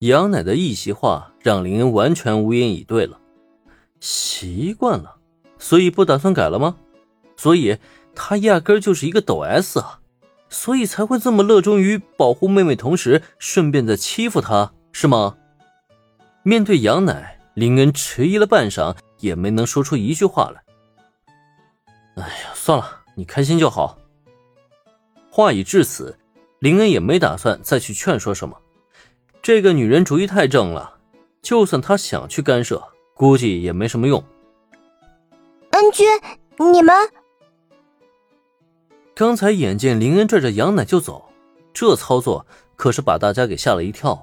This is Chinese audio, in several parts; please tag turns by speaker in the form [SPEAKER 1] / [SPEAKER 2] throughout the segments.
[SPEAKER 1] 杨奶的一席话让林恩完全无言以对了。习惯了，所以不打算改了吗？所以他压根就是一个抖 S 啊，所以才会这么热衷于保护妹妹，同时顺便在欺负她，是吗？面对杨乃，林恩迟疑了半晌，也没能说出一句话来。哎呀，算了，你开心就好。话已至此，林恩也没打算再去劝说什么。这个女人主意太正了，就算她想去干涉，估计也没什么用。
[SPEAKER 2] 恩君，你们
[SPEAKER 1] 刚才眼见林恩拽着杨奶就走，这操作可是把大家给吓了一跳。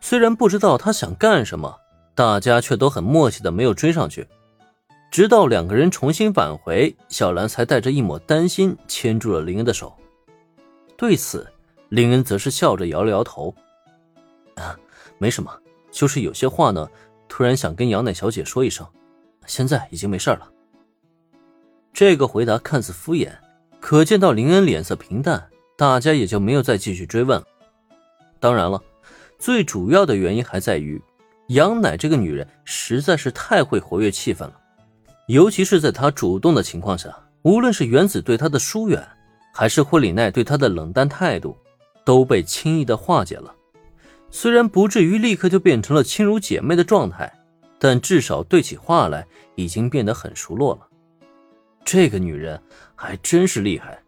[SPEAKER 1] 虽然不知道他想干什么，大家却都很默契的没有追上去。直到两个人重新返回，小兰才带着一抹担心牵住了林恩的手。对此，林恩则是笑着摇了摇头。没什么，就是有些话呢，突然想跟杨乃小姐说一声，现在已经没事了。这个回答看似敷衍，可见到林恩脸色平淡，大家也就没有再继续追问了。当然了，最主要的原因还在于杨乃这个女人实在是太会活跃气氛了，尤其是在她主动的情况下，无论是原子对她的疏远，还是霍里奈对她的冷淡态度，都被轻易的化解了。虽然不至于立刻就变成了亲如姐妹的状态，但至少对起话来已经变得很熟络了。这个女人还真是厉害，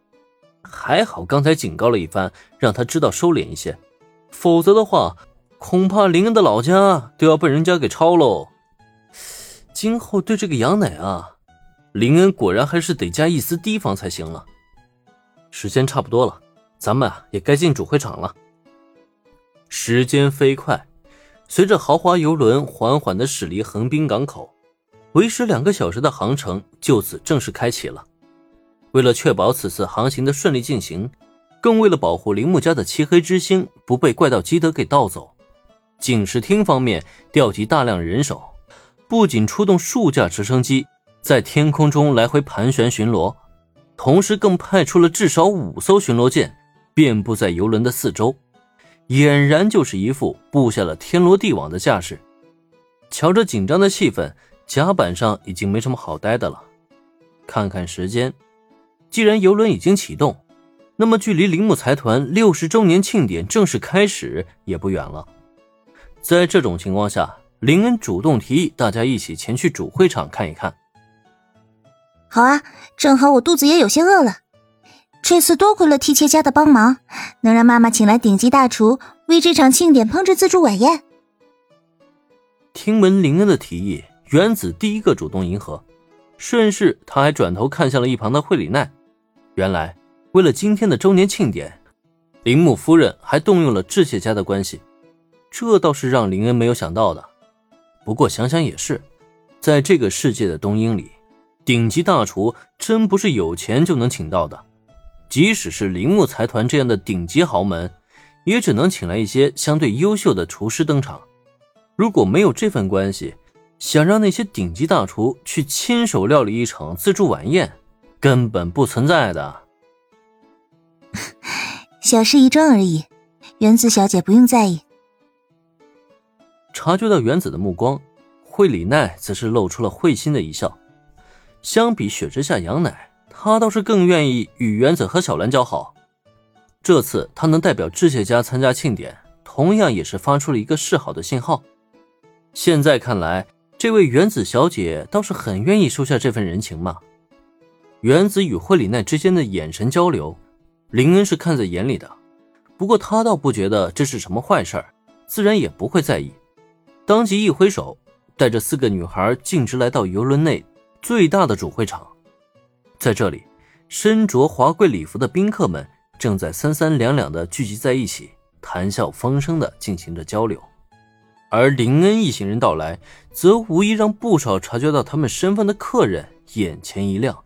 [SPEAKER 1] 还好刚才警告了一番，让她知道收敛一些，否则的话，恐怕林恩的老家都要被人家给抄喽。今后对这个杨乃啊，林恩果然还是得加一丝提防才行了。时间差不多了，咱们啊也该进主会场了。时间飞快，随着豪华游轮缓缓的驶离横滨港口，为时两个小时的航程就此正式开启了。为了确保此次航行的顺利进行，更为了保护铃木家的漆黑之星不被怪盗基德给盗走，警视厅方面调集大量人手，不仅出动数架直升机在天空中来回盘旋巡逻，同时更派出了至少五艘巡逻舰遍布在游轮的四周。俨然就是一副布下了天罗地网的架势。瞧着紧张的气氛，甲板上已经没什么好待的了。看看时间，既然游轮已经启动，那么距离铃木财团六十周年庆典正式开始也不远了。在这种情况下，林恩主动提议大家一起前去主会场看一看。
[SPEAKER 2] 好啊，正好我肚子也有些饿了。这次多亏了替切家的帮忙，能让妈妈请来顶级大厨为这场庆典烹制自助晚宴。
[SPEAKER 1] 听闻林恩的提议，原子第一个主动迎合，顺势他还转头看向了一旁的惠里奈。原来为了今天的周年庆典，铃木夫人还动用了智切家的关系，这倒是让林恩没有想到的。不过想想也是，在这个世界的东瀛里，顶级大厨真不是有钱就能请到的。即使是铃木财团这样的顶级豪门，也只能请来一些相对优秀的厨师登场。如果没有这份关系，想让那些顶级大厨去亲手料理一场自助晚宴，根本不存在的。
[SPEAKER 2] 小事一桩而已，原子小姐不用在意。
[SPEAKER 1] 察觉到原子的目光，惠里奈则是露出了会心的一笑。相比雪之下杨乃。他倒是更愿意与原子和小兰交好。这次他能代表智谢家参加庆典，同样也是发出了一个示好的信号。现在看来，这位原子小姐倒是很愿意收下这份人情嘛。原子与惠里奈之间的眼神交流，林恩是看在眼里的。不过他倒不觉得这是什么坏事自然也不会在意。当即一挥手，带着四个女孩径直来到游轮内最大的主会场。在这里，身着华贵礼服的宾客们正在三三两两的聚集在一起，谈笑风生的进行着交流。而林恩一行人到来，则无疑让不少察觉到他们身份的客人眼前一亮。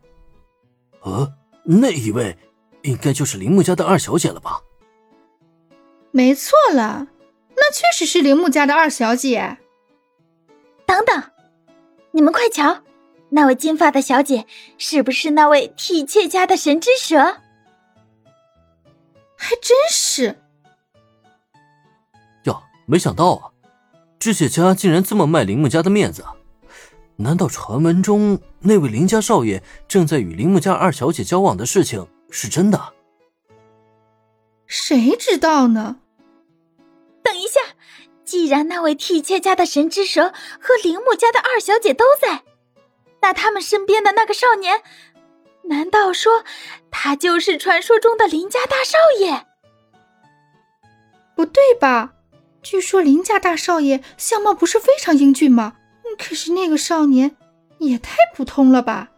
[SPEAKER 1] 呃，那一位应该就是铃木家的二小姐了吧？
[SPEAKER 3] 没错了，那确实是铃木家的二小姐。
[SPEAKER 4] 等等，你们快瞧！那位金发的小姐是不是那位替妾家的神之蛇？
[SPEAKER 3] 还真是。
[SPEAKER 1] 哟，没想到啊，知谢家竟然这么卖铃木家的面子。难道传闻中那位林家少爷正在与铃木家二小姐交往的事情是真的？
[SPEAKER 3] 谁知道呢？
[SPEAKER 4] 等一下，既然那位替妾家的神之蛇和铃木家的二小姐都在，那他们身边的那个少年，难道说他就是传说中的林家大少爷？
[SPEAKER 3] 不对吧？据说林家大少爷相貌不是非常英俊吗？可是那个少年也太普通了吧！